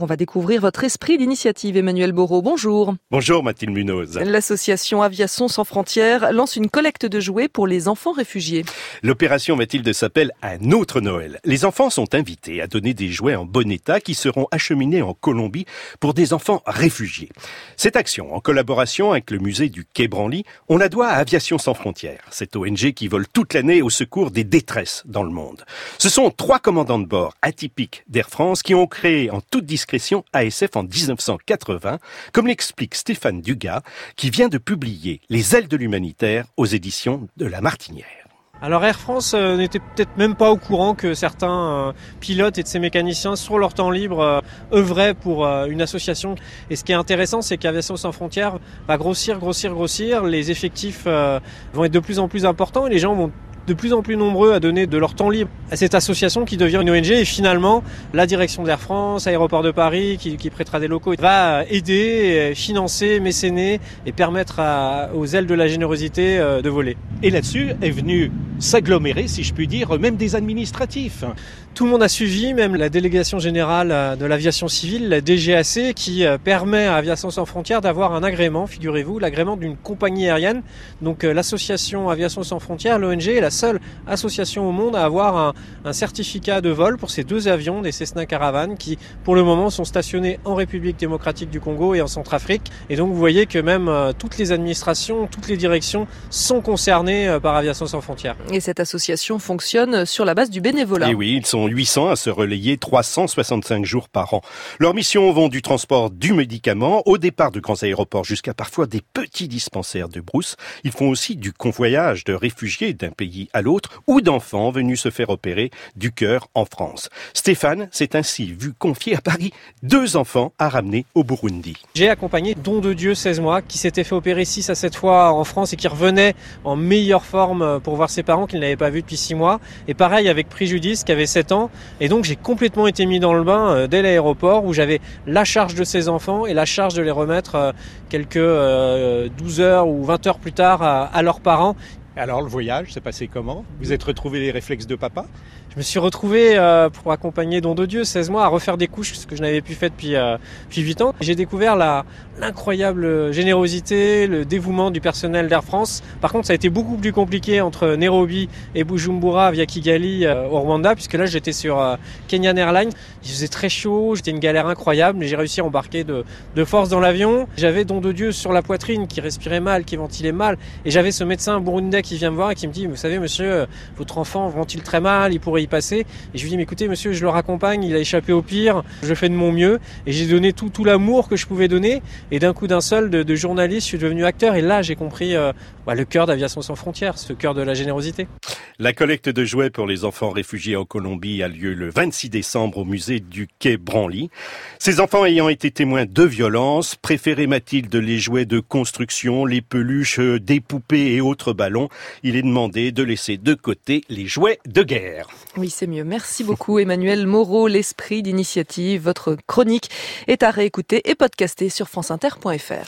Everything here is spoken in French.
On va découvrir votre esprit d'initiative, Emmanuel Borot. Bonjour. Bonjour Mathilde Munoz. L'association Aviation sans frontières lance une collecte de jouets pour les enfants réfugiés. L'opération Mathilde s'appelle Un autre Noël. Les enfants sont invités à donner des jouets en bon état qui seront acheminés en Colombie pour des enfants réfugiés. Cette action, en collaboration avec le musée du Quai Branly, on la doit à Aviation sans frontières, cette ONG qui vole toute l'année au secours des détresses dans le monde. Ce sont trois commandants de bord atypiques d'Air France qui ont créé en toute discrétion ASF en 1980, comme l'explique Stéphane Dugas, qui vient de publier Les ailes de l'humanitaire aux éditions de La Martinière. Alors Air France euh, n'était peut-être même pas au courant que certains euh, pilotes et de ses mécaniciens sur leur temps libre euh, œuvraient pour une association. Et ce qui est intéressant, c'est qu'Aviation sans frontières va grossir, grossir, grossir. Les effectifs vont être de plus en plus importants et les gens vont de plus en plus nombreux à donner de leur temps libre à cette association qui devient une ONG et finalement la direction d'Air France, Aéroport de Paris qui, qui, prêtera des locaux va aider, financer, mécéner et permettre aux ailes de la générosité euh, de voler. Et là-dessus est venu s'agglomérer, si je puis dire, même des administratifs. Tout le monde a suivi, même la délégation générale euh, de l'aviation civile, la DGAC, qui euh, permet à Aviation sans frontières d'avoir un agrément, figurez-vous, l'agrément d'une compagnie aérienne. Donc l'association Aviation sans frontières, l'ONG, est la seule association au monde à avoir un, un, certificat de vol pour ces deux avions, des Cessna Caravan, qui pour le moment sont stationnés en République démocratique du Congo et en Centrafrique. Et donc vous voyez que même euh, toutes les administrations, toutes les directions sont concernées euh, par Aviation sans frontières. Et cette association fonctionne sur la base du bénévolat. Et oui, ils sont 800 à se relayer 365 jours par an. Leurs missions vont du transport du médicament au départ de grands aéroports jusqu'à parfois des petits dispensaires de brousse. Ils font aussi du convoyage de réfugiés d'un pays à l'autre ou d'enfants venus se faire opérer du cœur en France. Stéphane s'est ainsi vu confier à Paris deux enfants à ramener au Burundi. J'ai accompagné Don de Dieu, 16 mois, qui s'était fait opérer 6 à 7 fois en France et qui revenait en meilleure forme pour voir ses parents qu'il n'avait pas vus depuis 6 mois. Et pareil avec Préjudice qui avait 7 ans. Et donc j'ai complètement été mis dans le bain euh, dès l'aéroport où j'avais la charge de ces enfants et la charge de les remettre euh, quelques 12 euh, heures ou 20 heures plus tard à leurs parents alors le voyage s'est passé comment? Vous êtes retrouvé les réflexes de papa? Je me suis retrouvé euh, pour accompagner Don de Dieu 16 mois à refaire des couches, ce que je n'avais plus fait depuis, euh, depuis 8 ans. J'ai découvert l'incroyable générosité, le dévouement du personnel d'Air France. Par contre, ça a été beaucoup plus compliqué entre Nairobi et Bujumbura via Kigali euh, au Rwanda, puisque là j'étais sur euh, Kenyan Airlines. Il faisait très chaud, j'étais une galère incroyable, mais j'ai réussi à embarquer de, de force dans l'avion. J'avais Don de Dieu sur la poitrine qui respirait mal, qui ventilait mal, et j'avais ce médecin burundais qui vient me voir et qui me dit, vous savez monsieur, votre enfant ventile très mal, il pourrait y passer? Et je lui dis, mais écoutez monsieur, je le raccompagne, il a échappé au pire, je fais de mon mieux. Et j'ai donné tout, tout l'amour que je pouvais donner. Et d'un coup d'un seul, de, de, journaliste, je suis devenu acteur. Et là, j'ai compris euh, bah, le cœur d'Aviation sans frontières, ce cœur de la générosité. La collecte de jouets pour les enfants réfugiés en Colombie a lieu le 26 décembre au musée du Quai Branly. Ces enfants ayant été témoins de violences, préféraient Mathilde les jouets de construction, les peluches, des poupées et autres ballons. Il est demandé de laisser de côté les jouets de guerre. Oui, c'est mieux. Merci beaucoup Emmanuel Moreau, l'esprit d'initiative. Votre chronique est à réécouter et podcaster sur franceinter.fr.